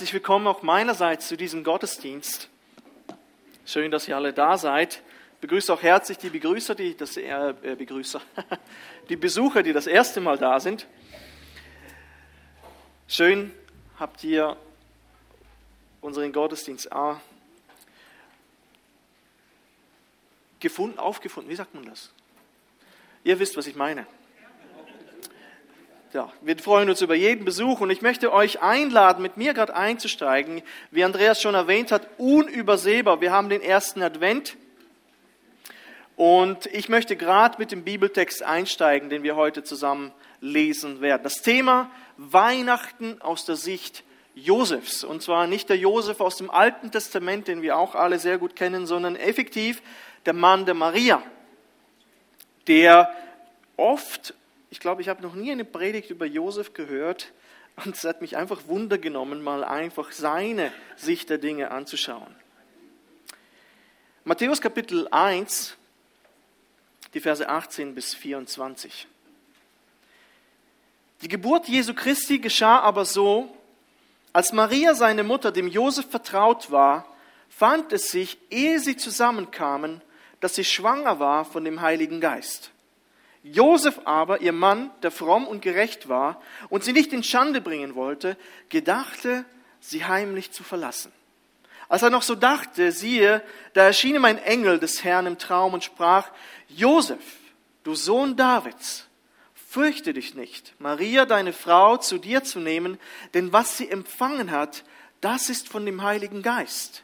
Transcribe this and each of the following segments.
Herzlich willkommen auch meinerseits zu diesem Gottesdienst. Schön, dass ihr alle da seid. Ich begrüße auch herzlich die Begrüßer, die das äh, Begrüßer, die Besucher, die das erste Mal da sind. Schön habt ihr unseren Gottesdienst A gefunden, aufgefunden. Wie sagt man das? Ihr wisst, was ich meine. Ja, wir freuen uns über jeden Besuch und ich möchte euch einladen, mit mir gerade einzusteigen. Wie Andreas schon erwähnt hat, unübersehbar. Wir haben den ersten Advent und ich möchte gerade mit dem Bibeltext einsteigen, den wir heute zusammen lesen werden. Das Thema Weihnachten aus der Sicht Josefs. Und zwar nicht der Josef aus dem Alten Testament, den wir auch alle sehr gut kennen, sondern effektiv der Mann der Maria, der oft, ich glaube, ich habe noch nie eine Predigt über Josef gehört, und es hat mich einfach Wunder genommen, mal einfach seine Sicht der Dinge anzuschauen. Matthäus Kapitel 1, die Verse 18 bis 24. Die Geburt Jesu Christi geschah aber so, als Maria, seine Mutter, dem Josef vertraut war, fand es sich, ehe sie zusammenkamen, dass sie schwanger war von dem Heiligen Geist. Josef aber, ihr Mann, der fromm und gerecht war und sie nicht in Schande bringen wollte, gedachte, sie heimlich zu verlassen. Als er noch so dachte, siehe, da erschien ihm ein Engel des Herrn im Traum und sprach, Josef, du Sohn Davids, fürchte dich nicht, Maria, deine Frau, zu dir zu nehmen, denn was sie empfangen hat, das ist von dem Heiligen Geist.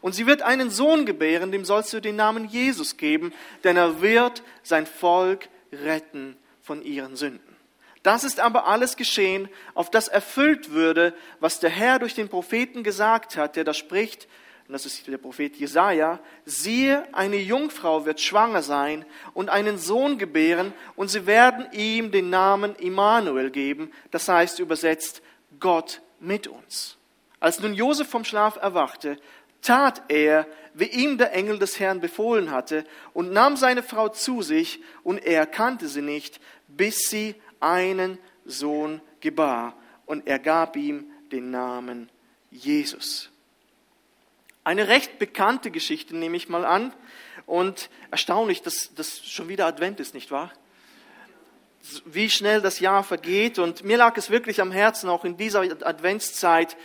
Und sie wird einen Sohn gebären, dem sollst du den Namen Jesus geben, denn er wird sein Volk retten von ihren Sünden. Das ist aber alles geschehen, auf das erfüllt würde, was der Herr durch den Propheten gesagt hat, der da spricht, und das ist der Prophet Jesaja, siehe, eine Jungfrau wird schwanger sein und einen Sohn gebären, und sie werden ihm den Namen Immanuel geben, das heißt übersetzt Gott mit uns. Als nun Josef vom Schlaf erwachte, tat er, wie ihm der Engel des Herrn befohlen hatte, und nahm seine Frau zu sich, und er kannte sie nicht, bis sie einen Sohn gebar, und er gab ihm den Namen Jesus. Eine recht bekannte Geschichte nehme ich mal an, und erstaunlich, dass das schon wieder Advent ist, nicht wahr? Wie schnell das Jahr vergeht, und mir lag es wirklich am Herzen, auch in dieser Adventszeit,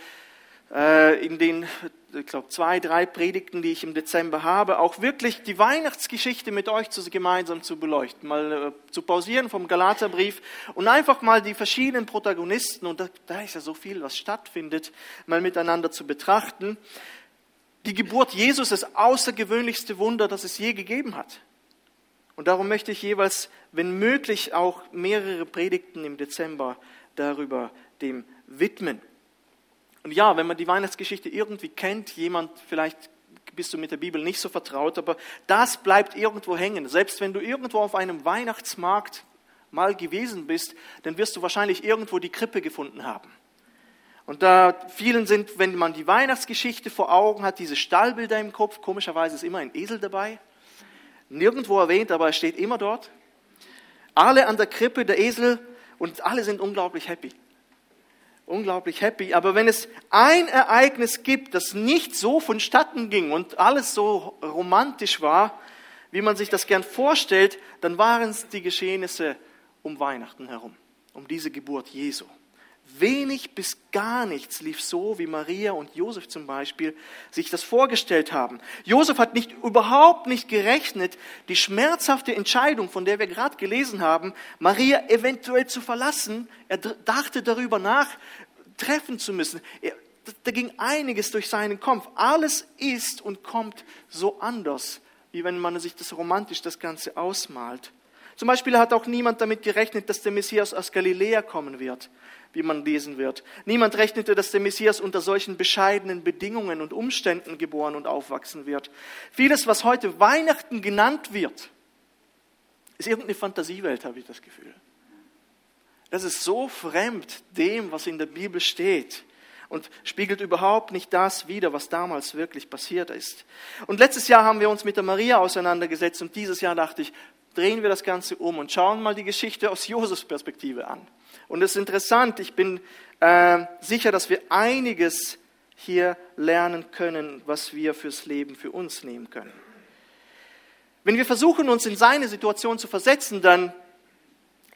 äh, in den ich glaube, zwei, drei Predigten, die ich im Dezember habe, auch wirklich die Weihnachtsgeschichte mit euch zu, gemeinsam zu beleuchten, mal äh, zu pausieren vom Galaterbrief und einfach mal die verschiedenen Protagonisten, und da, da ist ja so viel, was stattfindet, mal miteinander zu betrachten. Die Geburt Jesus ist das außergewöhnlichste Wunder, das es je gegeben hat. Und darum möchte ich jeweils, wenn möglich, auch mehrere Predigten im Dezember darüber dem widmen. Und ja, wenn man die Weihnachtsgeschichte irgendwie kennt, jemand, vielleicht bist du mit der Bibel nicht so vertraut, aber das bleibt irgendwo hängen. Selbst wenn du irgendwo auf einem Weihnachtsmarkt mal gewesen bist, dann wirst du wahrscheinlich irgendwo die Krippe gefunden haben. Und da vielen sind, wenn man die Weihnachtsgeschichte vor Augen hat, diese Stallbilder im Kopf, komischerweise ist immer ein Esel dabei. Nirgendwo erwähnt, aber er steht immer dort. Alle an der Krippe, der Esel, und alle sind unglaublich happy unglaublich happy. Aber wenn es ein Ereignis gibt, das nicht so vonstatten ging und alles so romantisch war, wie man sich das gern vorstellt, dann waren es die Geschehnisse um Weihnachten herum, um diese Geburt Jesu. Wenig bis gar nichts lief so, wie Maria und Josef zum Beispiel sich das vorgestellt haben. Josef hat nicht, überhaupt nicht gerechnet, die schmerzhafte Entscheidung, von der wir gerade gelesen haben, Maria eventuell zu verlassen. Er dachte darüber nach, treffen zu müssen. Er, da ging einiges durch seinen Kopf. Alles ist und kommt so anders, wie wenn man sich das romantisch das Ganze ausmalt. Zum Beispiel hat auch niemand damit gerechnet, dass der Messias aus Galiläa kommen wird wie man lesen wird. Niemand rechnete, dass der Messias unter solchen bescheidenen Bedingungen und Umständen geboren und aufwachsen wird. Vieles, was heute Weihnachten genannt wird, ist irgendeine Fantasiewelt, habe ich das Gefühl. Das ist so fremd dem, was in der Bibel steht und spiegelt überhaupt nicht das wider, was damals wirklich passiert ist. Und letztes Jahr haben wir uns mit der Maria auseinandergesetzt und dieses Jahr dachte ich, drehen wir das Ganze um und schauen mal die Geschichte aus Josefs Perspektive an. Und es ist interessant, ich bin äh, sicher, dass wir einiges hier lernen können, was wir fürs Leben für uns nehmen können. Wenn wir versuchen, uns in seine Situation zu versetzen, dann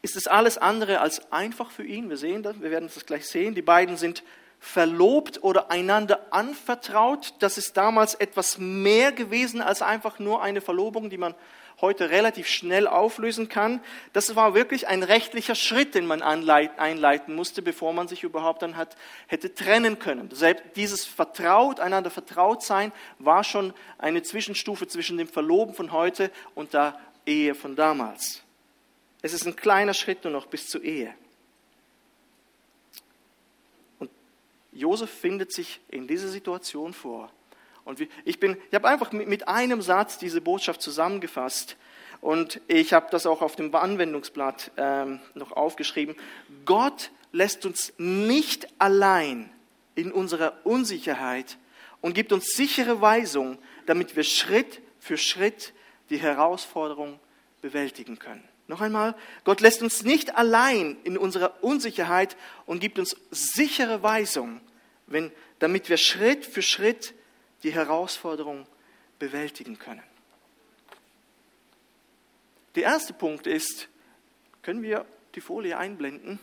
ist es alles andere als einfach für ihn. Wir sehen das, wir werden das gleich sehen. Die beiden sind verlobt oder einander anvertraut. Das ist damals etwas mehr gewesen als einfach nur eine Verlobung, die man heute relativ schnell auflösen kann. Das war wirklich ein rechtlicher Schritt, den man einleiten musste, bevor man sich überhaupt dann hat, hätte trennen können. Selbst dieses Vertraut, einander vertraut sein, war schon eine Zwischenstufe zwischen dem Verloben von heute und der Ehe von damals. Es ist ein kleiner Schritt nur noch bis zur Ehe. Josef findet sich in dieser Situation vor. Und ich, ich habe einfach mit einem Satz diese Botschaft zusammengefasst. Und ich habe das auch auf dem Anwendungsblatt ähm, noch aufgeschrieben. Gott lässt uns nicht allein in unserer Unsicherheit und gibt uns sichere Weisung, damit wir Schritt für Schritt die Herausforderung bewältigen können. Noch einmal, Gott lässt uns nicht allein in unserer Unsicherheit und gibt uns sichere Weisung, wenn, damit wir Schritt für Schritt die Herausforderung bewältigen können. Der erste Punkt ist, können wir die Folie einblenden?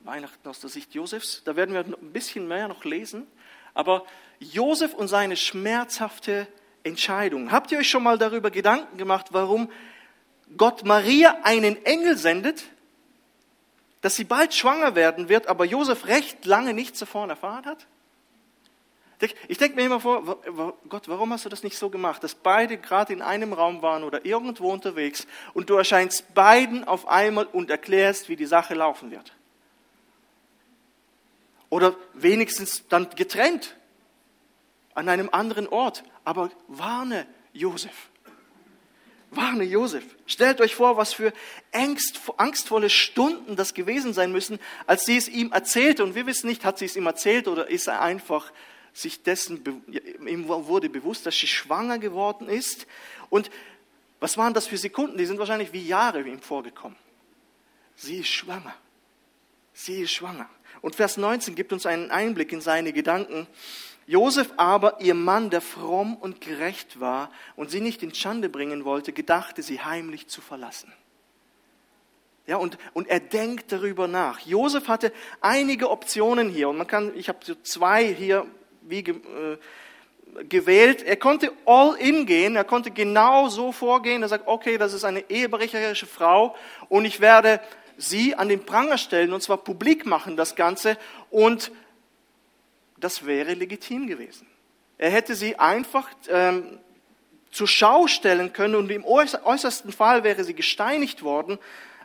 Weihnachten aus der Sicht Josefs, da werden wir ein bisschen mehr noch lesen. Aber Josef und seine schmerzhafte Entscheidung. Habt ihr euch schon mal darüber Gedanken gemacht, warum Gott Maria einen Engel sendet, dass sie bald schwanger werden wird, aber Josef recht lange nichts davon erfahren hat? Ich denke mir immer vor, Gott, warum hast du das nicht so gemacht, dass beide gerade in einem Raum waren oder irgendwo unterwegs und du erscheinst beiden auf einmal und erklärst, wie die Sache laufen wird? Oder wenigstens dann getrennt an einem anderen Ort. Aber warne Josef. Warne Josef. Stellt euch vor, was für Angst, angstvolle Stunden das gewesen sein müssen, als sie es ihm erzählte. Und wir wissen nicht, hat sie es ihm erzählt oder ist er einfach sich dessen, ihm wurde bewusst, dass sie schwanger geworden ist. Und was waren das für Sekunden? Die sind wahrscheinlich wie Jahre ihm vorgekommen. Sie ist schwanger. Sie ist schwanger. Und Vers 19 gibt uns einen Einblick in seine Gedanken. Josef aber, ihr Mann, der fromm und gerecht war und sie nicht in Schande bringen wollte, gedachte sie heimlich zu verlassen. Ja, und, und er denkt darüber nach. Josef hatte einige Optionen hier und man kann, ich habe so zwei hier wie äh, gewählt. Er konnte all in gehen, er konnte genau so vorgehen. Er sagt, okay, das ist eine ehebrecherische Frau und ich werde sie an den Pranger stellen und zwar publik machen das Ganze und das wäre legitim gewesen. Er hätte sie einfach ähm, zur Schau stellen können und im äußersten Fall wäre sie gesteinigt worden,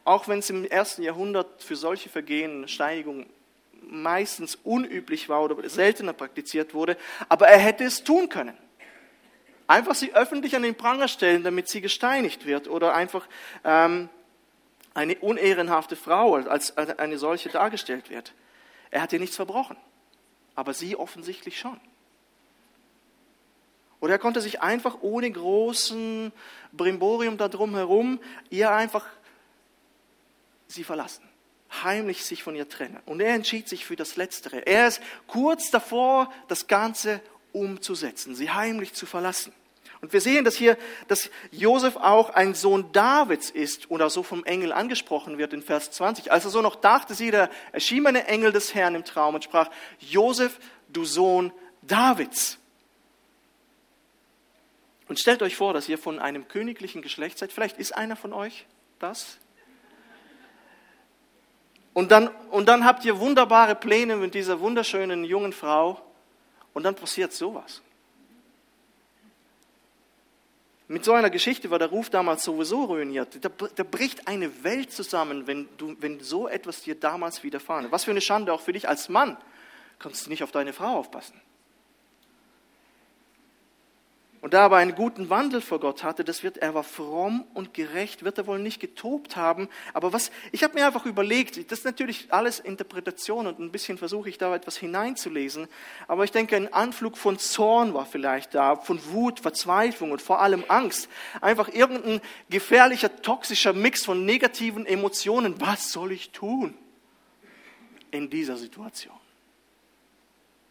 auch wenn es im ersten Jahrhundert für solche Vergehen Steinigung meistens unüblich war oder seltener praktiziert wurde. Aber er hätte es tun können. Einfach sie öffentlich an den Pranger stellen, damit sie gesteinigt wird oder einfach ähm, eine unehrenhafte Frau als eine solche dargestellt wird. Er hat ihr nichts verbrochen aber sie offensichtlich schon. Oder er konnte sich einfach ohne großen Brimborium darum herum ihr einfach sie verlassen, heimlich sich von ihr trennen. Und er entschied sich für das Letztere. Er ist kurz davor, das Ganze umzusetzen, sie heimlich zu verlassen. Und wir sehen, dass hier, dass Josef auch ein Sohn Davids ist oder so vom Engel angesprochen wird in Vers 20. Als er so noch dachte, sie, da erschien ein Engel des Herrn im Traum und sprach, Josef, du Sohn Davids. Und stellt euch vor, dass ihr von einem königlichen Geschlecht seid. Vielleicht ist einer von euch das. Und dann, und dann habt ihr wunderbare Pläne mit dieser wunderschönen jungen Frau. Und dann passiert sowas. Mit so einer Geschichte war der Ruf damals sowieso ruiniert. Da, da, bricht eine Welt zusammen, wenn, du, wenn so etwas dir damals widerfahren. Was für eine Schande auch für dich als Mann. Kannst du nicht auf deine Frau aufpassen. Und da er aber einen guten Wandel vor Gott hatte, das wird, er war fromm und gerecht, wird er wohl nicht getobt haben. Aber was, ich habe mir einfach überlegt, das ist natürlich alles Interpretation und ein bisschen versuche ich da etwas hineinzulesen. Aber ich denke, ein Anflug von Zorn war vielleicht da, von Wut, Verzweiflung und vor allem Angst. Einfach irgendein gefährlicher, toxischer Mix von negativen Emotionen. Was soll ich tun? in dieser Situation.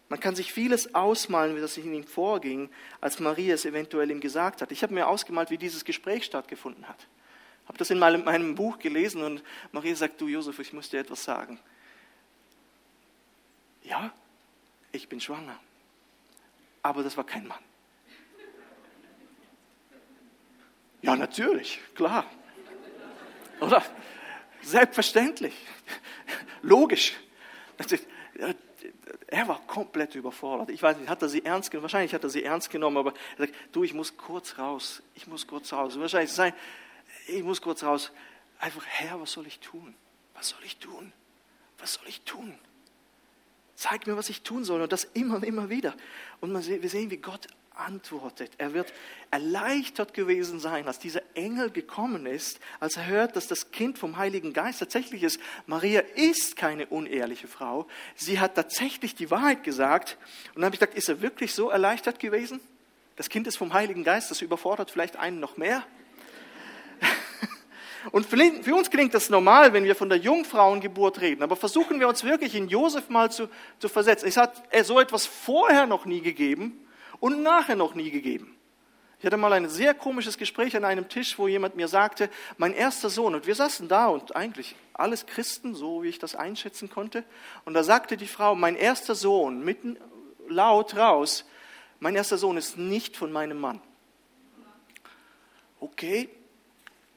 Man kann sich vieles ausmalen, wie das in ihm vorging, als Maria es eventuell ihm gesagt hat. Ich habe mir ausgemalt, wie dieses Gespräch stattgefunden hat. Ich habe das in meinem, meinem Buch gelesen und Maria sagt, du Josef, ich muss dir etwas sagen. Ja, ich bin schwanger. Aber das war kein Mann. Ja, natürlich, klar. Oder? Selbstverständlich. Logisch. Er war komplett überfordert. Ich weiß nicht, hat er sie ernst genommen? Wahrscheinlich hat er sie ernst genommen, aber er sagt, du, ich muss kurz raus. Ich muss kurz raus. Wahrscheinlich sein, ich muss kurz raus. Einfach, Herr, was soll ich tun? Was soll ich tun? Was soll ich tun? Zeig mir, was ich tun soll. Und das immer und immer wieder. Und wir sehen, wie Gott antwortet. Er wird erleichtert gewesen sein, als dieser Engel gekommen ist, als er hört, dass das Kind vom Heiligen Geist tatsächlich ist. Maria ist keine unehrliche Frau. Sie hat tatsächlich die Wahrheit gesagt. Und dann habe ich gedacht, ist er wirklich so erleichtert gewesen? Das Kind ist vom Heiligen Geist, das überfordert vielleicht einen noch mehr. Und für uns klingt das normal, wenn wir von der Jungfrauengeburt reden. Aber versuchen wir uns wirklich in Josef mal zu, zu versetzen. Es hat so etwas vorher noch nie gegeben und nachher noch nie gegeben. Ich hatte mal ein sehr komisches Gespräch an einem Tisch, wo jemand mir sagte, mein erster Sohn, und wir saßen da und eigentlich alles Christen, so wie ich das einschätzen konnte, und da sagte die Frau, mein erster Sohn, mitten laut raus, mein erster Sohn ist nicht von meinem Mann. Okay,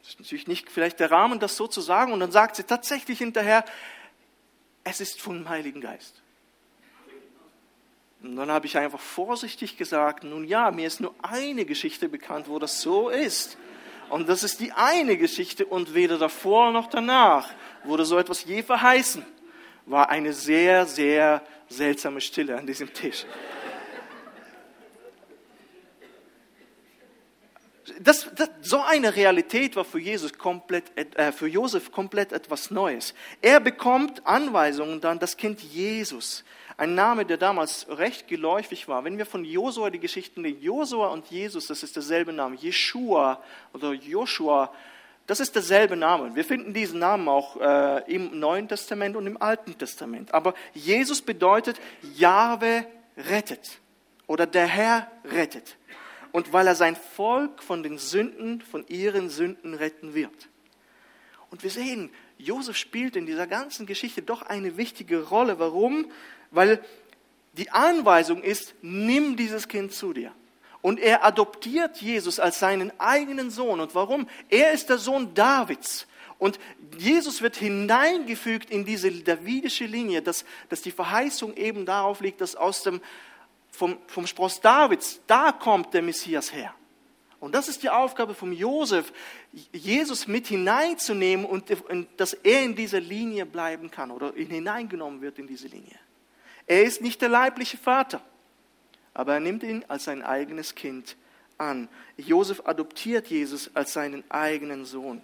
das ist natürlich nicht vielleicht der Rahmen, das so zu sagen, und dann sagt sie tatsächlich hinterher, es ist vom Heiligen Geist. Und dann habe ich einfach vorsichtig gesagt, nun ja, mir ist nur eine Geschichte bekannt, wo das so ist. Und das ist die eine Geschichte und weder davor noch danach wurde so etwas je verheißen. War eine sehr, sehr seltsame Stille an diesem Tisch. Das, das, so eine Realität war für, Jesus komplett, äh, für Josef komplett etwas Neues. Er bekommt Anweisungen dann, das Kind Jesus ein Name, der damals recht geläufig war. Wenn wir von Josua die Geschichten nehmen, Josua und Jesus, das ist derselbe Name. Jeshua oder Joshua, das ist derselbe Name. Wir finden diesen Namen auch äh, im Neuen Testament und im Alten Testament. Aber Jesus bedeutet, Jahwe rettet oder der Herr rettet. Und weil er sein Volk von den Sünden, von ihren Sünden retten wird. Und wir sehen, Josef spielt in dieser ganzen Geschichte doch eine wichtige Rolle. Warum? Weil die Anweisung ist, nimm dieses Kind zu dir. Und er adoptiert Jesus als seinen eigenen Sohn. Und warum? Er ist der Sohn Davids. Und Jesus wird hineingefügt in diese davidische Linie, dass, dass die Verheißung eben darauf liegt, dass aus dem, vom, vom Spross Davids, da kommt der Messias her. Und das ist die Aufgabe von Josef, Jesus mit hineinzunehmen und dass er in dieser Linie bleiben kann oder hineingenommen wird in diese Linie. Er ist nicht der leibliche Vater, aber er nimmt ihn als sein eigenes Kind an. Josef adoptiert Jesus als seinen eigenen Sohn.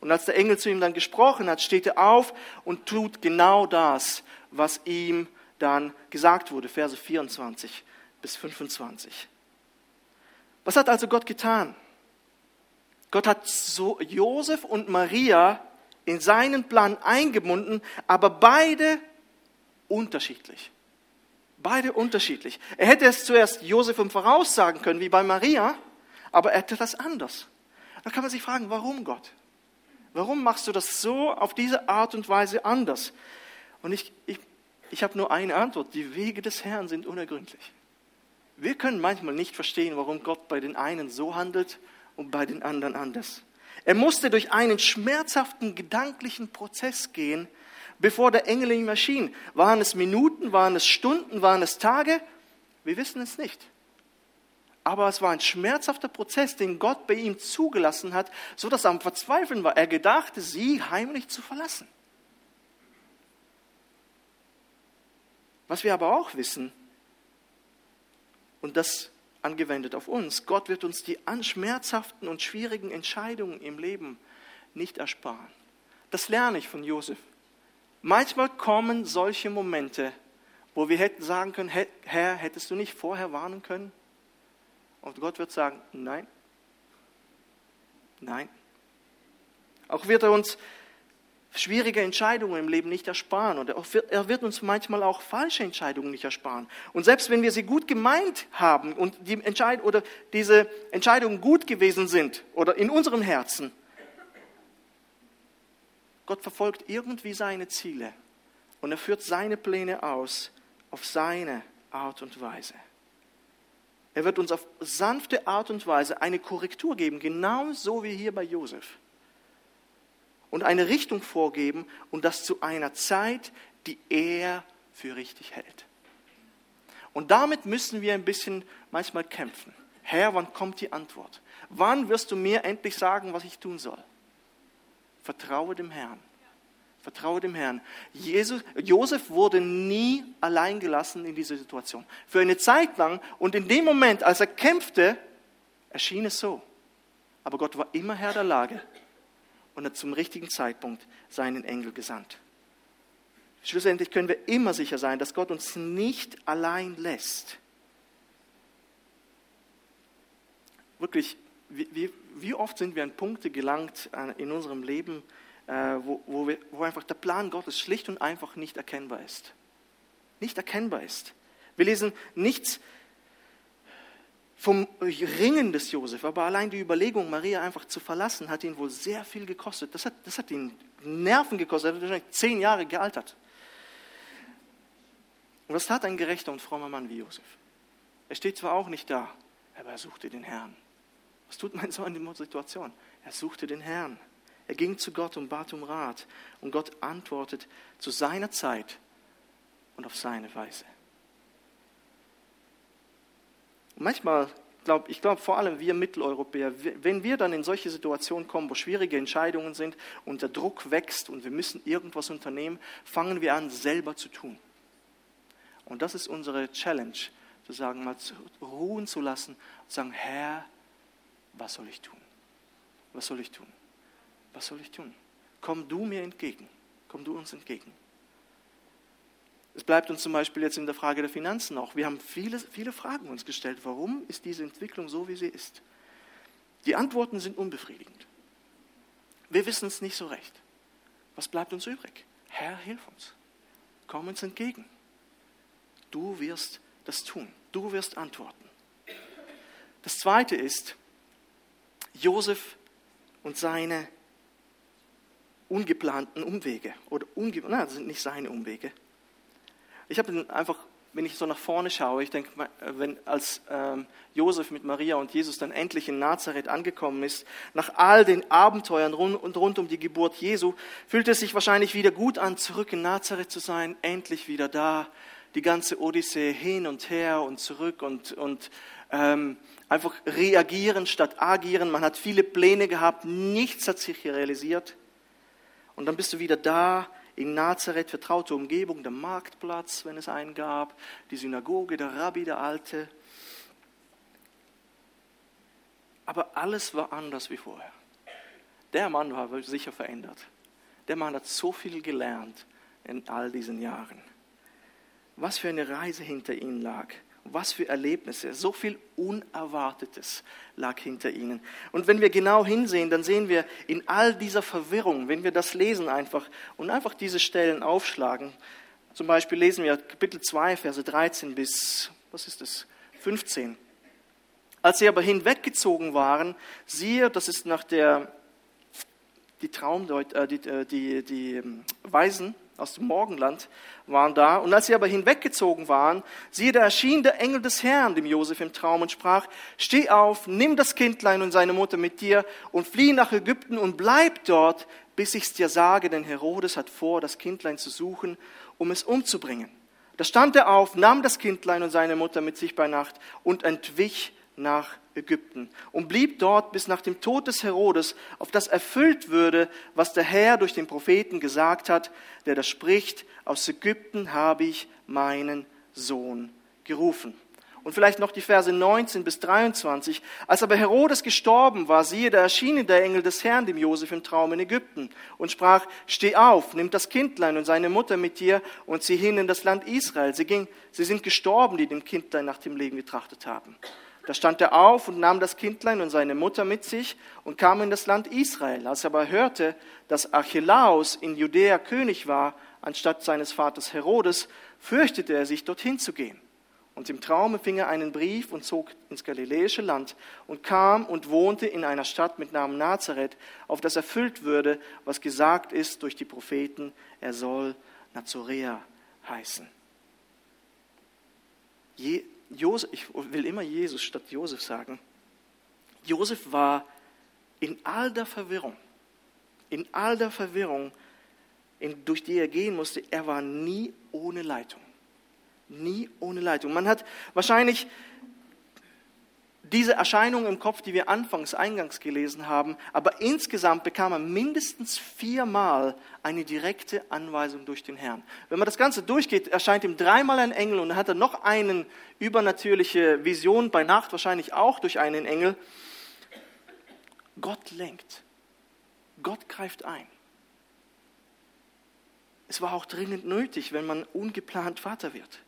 Und als der Engel zu ihm dann gesprochen hat, steht er auf und tut genau das, was ihm dann gesagt wurde, Verse 24 bis 25. Was hat also Gott getan? Gott hat so Josef und Maria in seinen Plan eingebunden, aber beide unterschiedlich. Beide unterschiedlich. Er hätte es zuerst Josef voraussagen können, wie bei Maria, aber er hätte das anders. Da kann man sich fragen, warum Gott? Warum machst du das so auf diese Art und Weise anders? Und ich, ich, ich habe nur eine Antwort. Die Wege des Herrn sind unergründlich. Wir können manchmal nicht verstehen, warum Gott bei den einen so handelt und bei den anderen anders. Er musste durch einen schmerzhaften gedanklichen Prozess gehen, bevor der Engel ihm erschien. Waren es Minuten, waren es Stunden, waren es Tage? Wir wissen es nicht. Aber es war ein schmerzhafter Prozess, den Gott bei ihm zugelassen hat, so dass er am Verzweifeln war. Er gedachte, sie heimlich zu verlassen. Was wir aber auch wissen, und das angewendet auf uns, Gott wird uns die schmerzhaften und schwierigen Entscheidungen im Leben nicht ersparen. Das lerne ich von Josef. Manchmal kommen solche Momente, wo wir hätten sagen können, Herr, hättest du nicht vorher warnen können? Und Gott wird sagen, nein, nein. Auch wird er uns schwierige Entscheidungen im Leben nicht ersparen. Und er wird uns manchmal auch falsche Entscheidungen nicht ersparen. Und selbst wenn wir sie gut gemeint haben und die Entscheid oder diese Entscheidungen gut gewesen sind oder in unserem Herzen, Gott verfolgt irgendwie seine Ziele und er führt seine Pläne aus auf seine Art und Weise. Er wird uns auf sanfte Art und Weise eine Korrektur geben, genauso wie hier bei Josef und eine Richtung vorgeben und das zu einer Zeit, die er für richtig hält. Und damit müssen wir ein bisschen manchmal kämpfen. Herr, wann kommt die Antwort? Wann wirst du mir endlich sagen, was ich tun soll? Vertraue dem Herrn. Vertraue dem Herrn. Jesus, Josef wurde nie allein gelassen in dieser Situation. Für eine Zeit lang und in dem Moment, als er kämpfte, erschien es so. Aber Gott war immer Herr der Lage und hat zum richtigen Zeitpunkt seinen Engel gesandt. Schlussendlich können wir immer sicher sein, dass Gott uns nicht allein lässt. Wirklich, wie, wie oft sind wir an Punkte gelangt äh, in unserem Leben, äh, wo, wo, wir, wo einfach der Plan Gottes schlicht und einfach nicht erkennbar ist. Nicht erkennbar ist. Wir lesen nichts vom Ringen des Josef, aber allein die Überlegung, Maria einfach zu verlassen, hat ihn wohl sehr viel gekostet. Das hat, das hat ihn Nerven gekostet. Er hat wahrscheinlich zehn Jahre gealtert. Und was tat ein gerechter und frommer Mann wie Josef? Er steht zwar auch nicht da, aber er suchte den Herrn. Was tut mein Sohn in der Situation? Er suchte den Herrn. Er ging zu Gott und bat um Rat. Und Gott antwortet zu seiner Zeit und auf seine Weise manchmal, glaub, ich glaube vor allem wir Mitteleuropäer, wenn wir dann in solche Situationen kommen, wo schwierige Entscheidungen sind und der Druck wächst und wir müssen irgendwas unternehmen, fangen wir an, selber zu tun. Und das ist unsere Challenge, zu sagen, mal zu ruhen zu lassen und sagen, Herr, was soll ich tun? Was soll ich tun? Was soll ich tun? Komm du mir entgegen. Komm du uns entgegen. Es bleibt uns zum Beispiel jetzt in der Frage der Finanzen auch. Wir haben viele, viele Fragen uns gestellt. Warum ist diese Entwicklung so, wie sie ist? Die Antworten sind unbefriedigend. Wir wissen es nicht so recht. Was bleibt uns übrig? Herr, hilf uns. Komm uns entgegen. Du wirst das tun. Du wirst antworten. Das zweite ist Josef und seine ungeplanten Umwege. Oder unge na, das sind nicht seine Umwege. Ich habe einfach, wenn ich so nach vorne schaue, ich denke, wenn als ähm, Josef mit Maria und Jesus dann endlich in Nazareth angekommen ist, nach all den Abenteuern rund, und rund um die Geburt Jesu, fühlt es sich wahrscheinlich wieder gut an, zurück in Nazareth zu sein, endlich wieder da, die ganze Odyssee hin und her und zurück und, und ähm, einfach reagieren statt agieren. Man hat viele Pläne gehabt, nichts hat sich realisiert. Und dann bist du wieder da in Nazareth vertraute Umgebung, der Marktplatz, wenn es einen gab, die Synagoge, der Rabbi, der Alte. Aber alles war anders wie vorher. Der Mann war sicher verändert. Der Mann hat so viel gelernt in all diesen Jahren. Was für eine Reise hinter ihm lag. Was für Erlebnisse, so viel Unerwartetes lag hinter ihnen. Und wenn wir genau hinsehen, dann sehen wir in all dieser Verwirrung, wenn wir das lesen einfach und einfach diese Stellen aufschlagen, zum Beispiel lesen wir Kapitel 2, Verse 13 bis, was ist das, 15. Als sie aber hinweggezogen waren, siehe, das ist nach der, die Traumdeut, äh, die, äh, die, die ähm, Weisen, aus dem Morgenland waren da. Und als sie aber hinweggezogen waren, siehe, da erschien der Engel des Herrn dem Josef im Traum und sprach, steh auf, nimm das Kindlein und seine Mutter mit dir und flieh nach Ägypten und bleib dort, bis ich's dir sage, denn Herodes hat vor, das Kindlein zu suchen, um es umzubringen. Da stand er auf, nahm das Kindlein und seine Mutter mit sich bei Nacht und entwich nach Ägypten und blieb dort bis nach dem Tod des Herodes, auf das erfüllt würde, was der Herr durch den Propheten gesagt hat, der da spricht, aus Ägypten habe ich meinen Sohn gerufen. Und vielleicht noch die Verse 19 bis 23. Als aber Herodes gestorben war, siehe, da erschien der Engel des Herrn dem Josef im Traum in Ägypten und sprach, steh auf, nimm das Kindlein und seine Mutter mit dir und zieh hin in das Land Israel. Sie, ging, sie sind gestorben, die dem Kindlein nach dem Leben getrachtet haben. Da stand er auf und nahm das Kindlein und seine Mutter mit sich und kam in das Land Israel. Als er aber hörte, dass Archelaus in Judäa König war, anstatt seines Vaters Herodes, fürchtete er sich, dorthin zu gehen. Und im Traume fing er einen Brief und zog ins galiläische Land und kam und wohnte in einer Stadt mit Namen Nazareth, auf das erfüllt würde, was gesagt ist durch die Propheten, er soll Nazorea heißen. Je, Josef, ich will immer Jesus statt Josef sagen. Josef war in all der Verwirrung, in all der Verwirrung, in, durch die er gehen musste, er war nie ohne Leitung. Nie ohne Leitung. Man hat wahrscheinlich diese Erscheinung im Kopf, die wir anfangs eingangs gelesen haben, aber insgesamt bekam er mindestens viermal eine direkte Anweisung durch den Herrn. Wenn man das Ganze durchgeht, erscheint ihm dreimal ein Engel und dann hat er noch eine übernatürliche Vision, bei Nacht wahrscheinlich auch durch einen Engel. Gott lenkt. Gott greift ein. Es war auch dringend nötig, wenn man ungeplant Vater wird.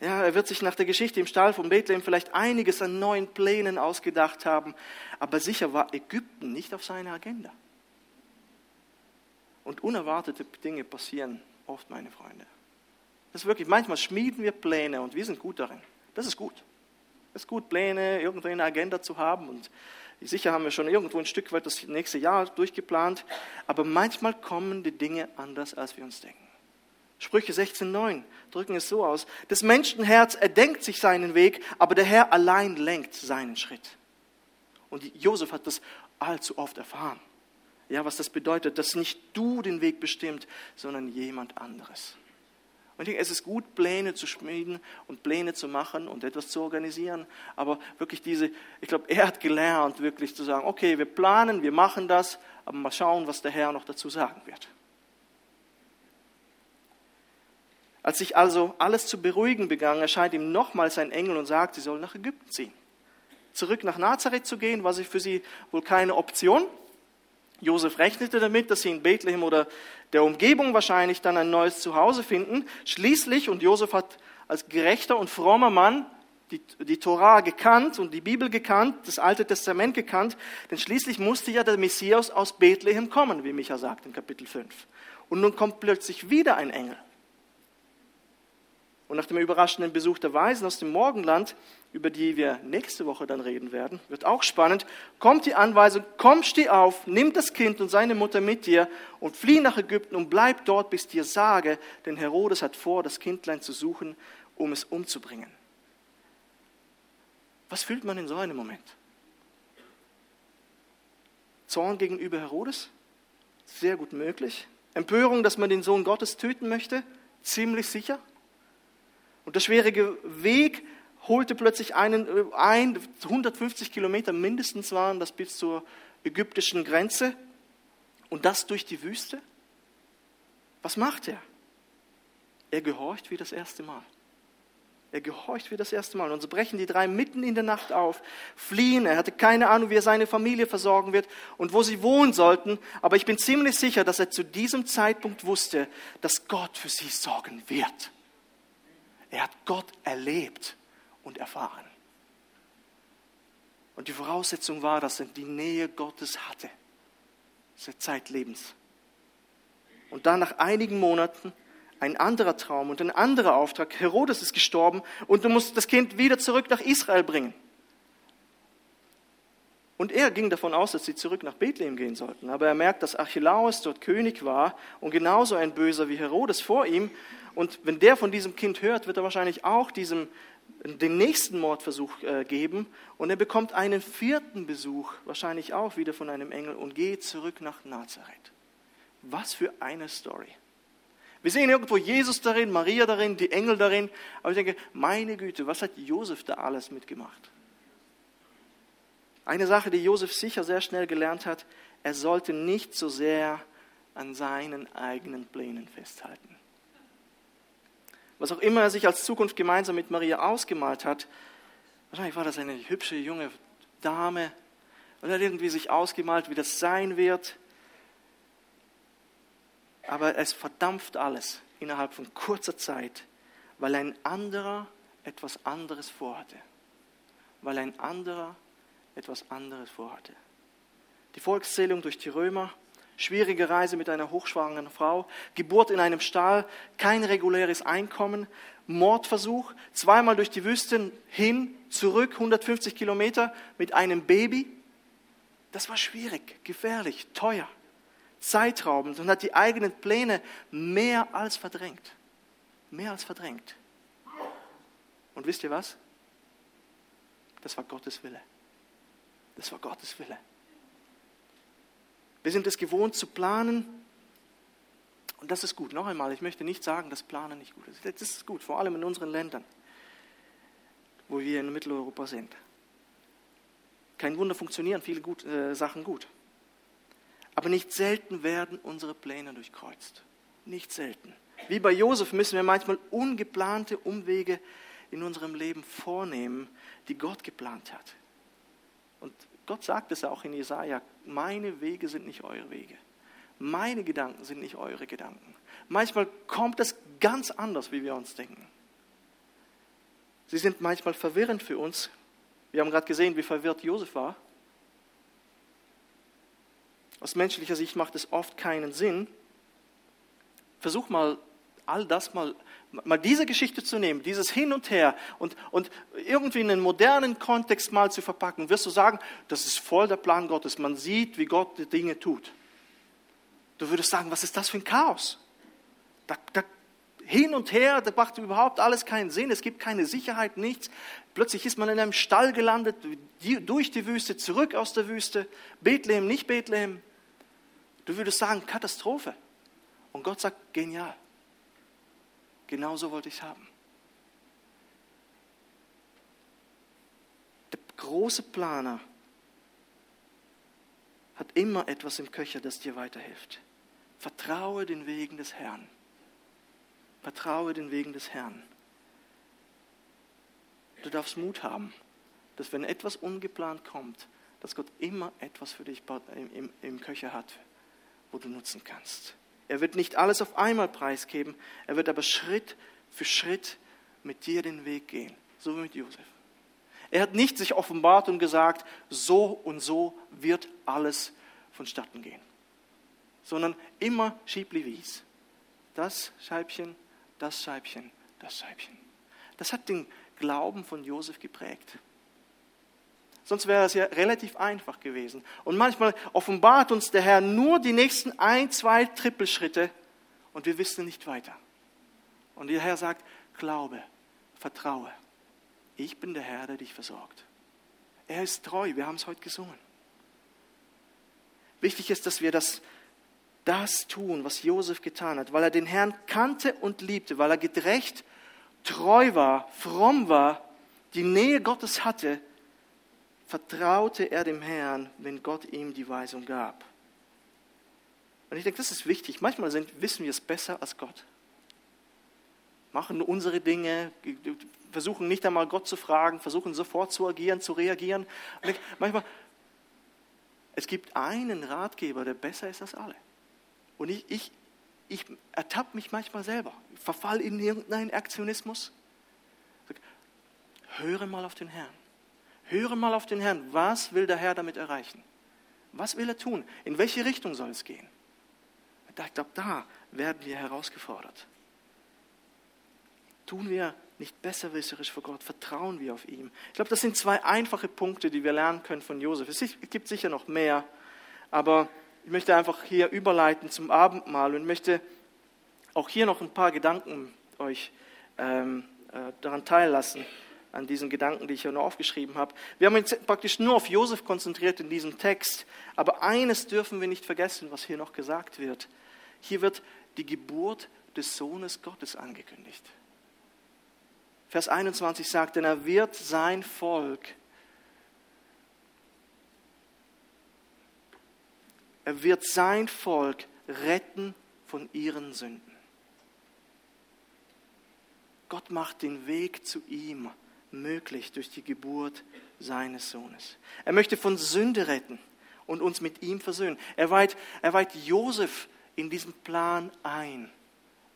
Ja, er wird sich nach der Geschichte im Stall von Bethlehem vielleicht einiges an neuen Plänen ausgedacht haben, aber sicher war Ägypten nicht auf seiner Agenda. Und unerwartete Dinge passieren oft, meine Freunde. Das ist wirklich, manchmal schmieden wir Pläne und wir sind gut darin. Das ist gut. Es ist gut, Pläne irgendwo in der Agenda zu haben und sicher haben wir schon irgendwo ein Stück weit das nächste Jahr durchgeplant, aber manchmal kommen die Dinge anders, als wir uns denken. Sprüche 16,9 drücken es so aus. Das Menschenherz erdenkt sich seinen Weg, aber der Herr allein lenkt seinen Schritt. Und Josef hat das allzu oft erfahren. Ja, was das bedeutet, dass nicht du den Weg bestimmt, sondern jemand anderes. Und ich denke, es ist gut, Pläne zu schmieden und Pläne zu machen und etwas zu organisieren. Aber wirklich diese, ich glaube, er hat gelernt, wirklich zu sagen, okay, wir planen, wir machen das, aber mal schauen, was der Herr noch dazu sagen wird. Als sich also alles zu beruhigen begann, erscheint ihm nochmals ein Engel und sagt, sie soll nach Ägypten ziehen. Zurück nach Nazareth zu gehen, war für sie wohl keine Option. Josef rechnete damit, dass sie in Bethlehem oder der Umgebung wahrscheinlich dann ein neues Zuhause finden. Schließlich, und Josef hat als gerechter und frommer Mann die, die Torah gekannt und die Bibel gekannt, das Alte Testament gekannt, denn schließlich musste ja der Messias aus Bethlehem kommen, wie Micha sagt in Kapitel 5. Und nun kommt plötzlich wieder ein Engel und nach dem überraschenden Besuch der Weisen aus dem Morgenland, über die wir nächste Woche dann reden werden, wird auch spannend, kommt die Anweisung, komm, steh auf, nimm das Kind und seine Mutter mit dir und flieh nach Ägypten und bleib dort, bis dir sage, denn Herodes hat vor, das Kindlein zu suchen, um es umzubringen. Was fühlt man in so einem Moment? Zorn gegenüber Herodes? Sehr gut möglich. Empörung, dass man den Sohn Gottes töten möchte? Ziemlich sicher. Und der schwierige Weg holte plötzlich einen äh, ein, 150 Kilometer mindestens waren das bis zur ägyptischen Grenze und das durch die Wüste. Was macht er? Er gehorcht wie das erste Mal. Er gehorcht wie das erste Mal. Und so brechen die drei mitten in der Nacht auf, fliehen. Er hatte keine Ahnung, wie er seine Familie versorgen wird und wo sie wohnen sollten. Aber ich bin ziemlich sicher, dass er zu diesem Zeitpunkt wusste, dass Gott für sie sorgen wird. Er hat Gott erlebt und erfahren. Und die Voraussetzung war, dass er die Nähe Gottes hatte, seit Zeitlebens. Und dann nach einigen Monaten ein anderer Traum und ein anderer Auftrag. Herodes ist gestorben und du musst das Kind wieder zurück nach Israel bringen. Und er ging davon aus, dass sie zurück nach Bethlehem gehen sollten. Aber er merkt, dass Archelaus dort König war und genauso ein Böser wie Herodes vor ihm. Und wenn der von diesem Kind hört, wird er wahrscheinlich auch diesem, den nächsten Mordversuch äh, geben. Und er bekommt einen vierten Besuch, wahrscheinlich auch wieder von einem Engel, und geht zurück nach Nazareth. Was für eine Story. Wir sehen irgendwo Jesus darin, Maria darin, die Engel darin. Aber ich denke, meine Güte, was hat Josef da alles mitgemacht? Eine Sache, die Josef sicher sehr schnell gelernt hat, er sollte nicht so sehr an seinen eigenen Plänen festhalten was auch immer er sich als Zukunft gemeinsam mit Maria ausgemalt hat. Wahrscheinlich war das eine hübsche junge Dame und er hat irgendwie sich ausgemalt, wie das sein wird. Aber es verdampft alles innerhalb von kurzer Zeit, weil ein anderer etwas anderes vorhatte. Weil ein anderer etwas anderes vorhatte. Die Volkszählung durch die Römer, schwierige Reise mit einer hochschwangeren Frau, Geburt in einem Stall, kein reguläres Einkommen, Mordversuch, zweimal durch die Wüste hin, zurück, 150 Kilometer mit einem Baby. Das war schwierig, gefährlich, teuer, zeitraubend und hat die eigenen Pläne mehr als verdrängt. Mehr als verdrängt. Und wisst ihr was? Das war Gottes Wille. Das war Gottes Wille. Wir sind es gewohnt zu planen. Und das ist gut. Noch einmal, ich möchte nicht sagen, dass Planen nicht gut ist. Das ist gut, vor allem in unseren Ländern, wo wir in Mitteleuropa sind. Kein Wunder funktionieren viele gut, äh, Sachen gut. Aber nicht selten werden unsere Pläne durchkreuzt. Nicht selten. Wie bei Josef müssen wir manchmal ungeplante Umwege in unserem Leben vornehmen, die Gott geplant hat. Und Gott sagt es auch in Jesaja: Meine Wege sind nicht eure Wege. Meine Gedanken sind nicht eure Gedanken. Manchmal kommt es ganz anders, wie wir uns denken. Sie sind manchmal verwirrend für uns. Wir haben gerade gesehen, wie verwirrt Josef war. Aus menschlicher Sicht macht es oft keinen Sinn. Versuch mal all das mal, mal diese Geschichte zu nehmen, dieses Hin und Her und, und irgendwie in einen modernen Kontext mal zu verpacken, wirst du sagen, das ist voll der Plan Gottes. Man sieht, wie Gott die Dinge tut. Du würdest sagen, was ist das für ein Chaos? Da, da, hin und her, da macht überhaupt alles keinen Sinn, es gibt keine Sicherheit, nichts. Plötzlich ist man in einem Stall gelandet, durch die Wüste, zurück aus der Wüste, Bethlehem, nicht Bethlehem. Du würdest sagen, Katastrophe. Und Gott sagt, genial. Genauso wollte ich es haben. Der große Planer hat immer etwas im Köcher, das dir weiterhilft. Vertraue den Wegen des Herrn. Vertraue den Wegen des Herrn. Du darfst Mut haben, dass wenn etwas ungeplant kommt, dass Gott immer etwas für dich im, im, im Köcher hat, wo du nutzen kannst. Er wird nicht alles auf einmal preisgeben, er wird aber Schritt für Schritt mit dir den Weg gehen, so wie mit Josef. Er hat nicht sich offenbart und gesagt, so und so wird alles vonstatten gehen, sondern immer schiebli-wies. Das Scheibchen, das Scheibchen, das Scheibchen. Das hat den Glauben von Josef geprägt. Sonst wäre es ja relativ einfach gewesen. Und manchmal offenbart uns der Herr nur die nächsten ein, zwei Trippelschritte und wir wissen nicht weiter. Und der Herr sagt, glaube, vertraue. Ich bin der Herr, der dich versorgt. Er ist treu, wir haben es heute gesungen. Wichtig ist, dass wir das, das tun, was Josef getan hat, weil er den Herrn kannte und liebte, weil er gerecht, treu war, fromm war, die Nähe Gottes hatte vertraute er dem Herrn, wenn Gott ihm die Weisung gab. Und ich denke, das ist wichtig. Manchmal sind, wissen wir es besser als Gott. Machen unsere Dinge, versuchen nicht einmal Gott zu fragen, versuchen sofort zu agieren, zu reagieren. Denke, manchmal, es gibt einen Ratgeber, der besser ist als alle. Und ich, ich, ich ertappe mich manchmal selber, verfall in irgendeinen Aktionismus. Höre mal auf den Herrn. Höre mal auf den Herrn. Was will der Herr damit erreichen? Was will er tun? In welche Richtung soll es gehen? Ich glaube, da werden wir herausgefordert. Tun wir nicht besserwisserisch vor Gott, vertrauen wir auf ihn. Ich glaube, das sind zwei einfache Punkte, die wir lernen können von Josef. Es gibt sicher noch mehr, aber ich möchte einfach hier überleiten zum Abendmahl und möchte auch hier noch ein paar Gedanken euch ähm, äh, daran teillassen an diesen Gedanken, die ich hier nur aufgeschrieben habe. Wir haben uns praktisch nur auf Josef konzentriert in diesem Text, aber eines dürfen wir nicht vergessen, was hier noch gesagt wird. Hier wird die Geburt des Sohnes Gottes angekündigt. Vers 21 sagt, denn er wird sein Volk, er wird sein Volk retten von ihren Sünden. Gott macht den Weg zu ihm möglich durch die Geburt seines Sohnes. Er möchte von Sünde retten und uns mit ihm versöhnen. Er weiht, er weiht Josef in diesen Plan ein.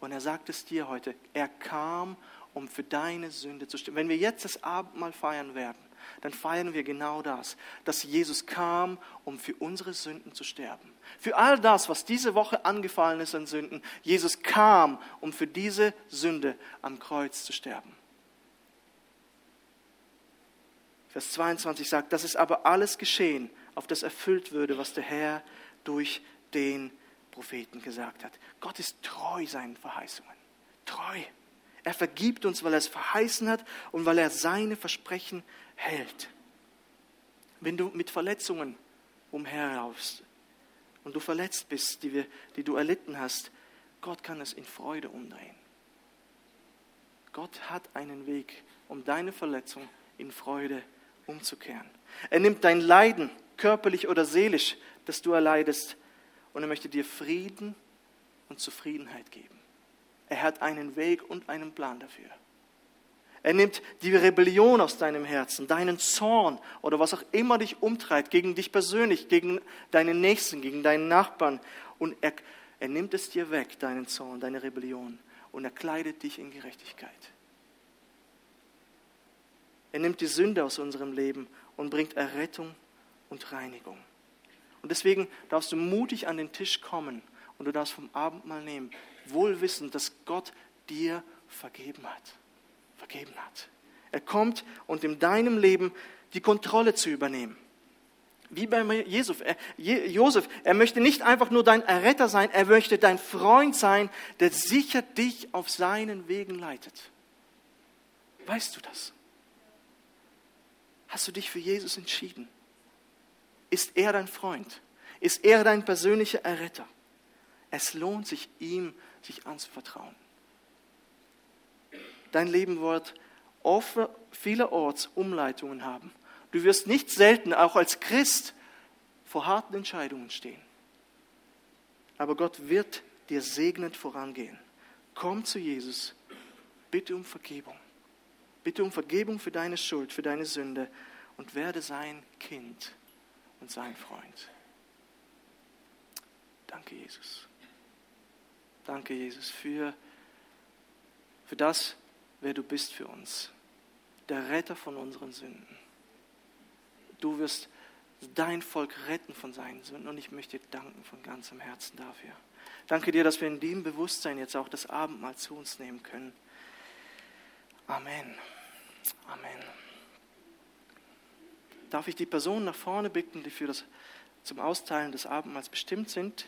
Und er sagt es dir heute, er kam, um für deine Sünde zu sterben. Wenn wir jetzt das Abendmahl feiern werden, dann feiern wir genau das, dass Jesus kam, um für unsere Sünden zu sterben. Für all das, was diese Woche angefallen ist an Sünden, Jesus kam, um für diese Sünde am Kreuz zu sterben. Vers 22 sagt, das ist aber alles geschehen, auf das erfüllt würde, was der Herr durch den Propheten gesagt hat. Gott ist treu seinen Verheißungen. Treu. Er vergibt uns, weil er es verheißen hat und weil er seine Versprechen hält. Wenn du mit Verletzungen umherlaufst und du verletzt bist, die, wir, die du erlitten hast, Gott kann es in Freude umdrehen. Gott hat einen Weg, um deine Verletzung in Freude umzukehren. Er nimmt dein Leiden, körperlich oder seelisch, das du erleidest, und er möchte dir Frieden und Zufriedenheit geben. Er hat einen Weg und einen Plan dafür. Er nimmt die Rebellion aus deinem Herzen, deinen Zorn oder was auch immer dich umtreibt, gegen dich persönlich, gegen deinen Nächsten, gegen deinen Nachbarn. Und er, er nimmt es dir weg, deinen Zorn, deine Rebellion, und er kleidet dich in Gerechtigkeit. Er nimmt die Sünde aus unserem Leben und bringt Errettung und Reinigung. Und deswegen darfst du mutig an den Tisch kommen und du darfst vom Abendmahl nehmen, wohl wissend, dass Gott dir vergeben hat vergeben hat. Er kommt, um in deinem Leben die Kontrolle zu übernehmen. Wie bei Josef. Er, Josef, er möchte nicht einfach nur dein Erretter sein, er möchte dein Freund sein, der sicher dich auf seinen Wegen leitet. Weißt du das? Hast du dich für Jesus entschieden? Ist er dein Freund? Ist er dein persönlicher Erretter? Es lohnt sich, ihm sich anzuvertrauen. Dein Leben wird vielerorts Umleitungen haben. Du wirst nicht selten auch als Christ vor harten Entscheidungen stehen. Aber Gott wird dir segnend vorangehen. Komm zu Jesus, bitte um Vergebung. Bitte um Vergebung für deine Schuld, für deine Sünde und werde sein Kind und sein Freund. Danke, Jesus. Danke, Jesus, für, für das, wer du bist für uns, der Retter von unseren Sünden. Du wirst dein Volk retten von seinen Sünden und ich möchte dir danken von ganzem Herzen dafür. Danke dir, dass wir in dem Bewusstsein jetzt auch das Abendmahl zu uns nehmen können. Amen. Amen. Darf ich die Personen nach vorne bitten, die für das, zum Austeilen des Abendmahls bestimmt sind?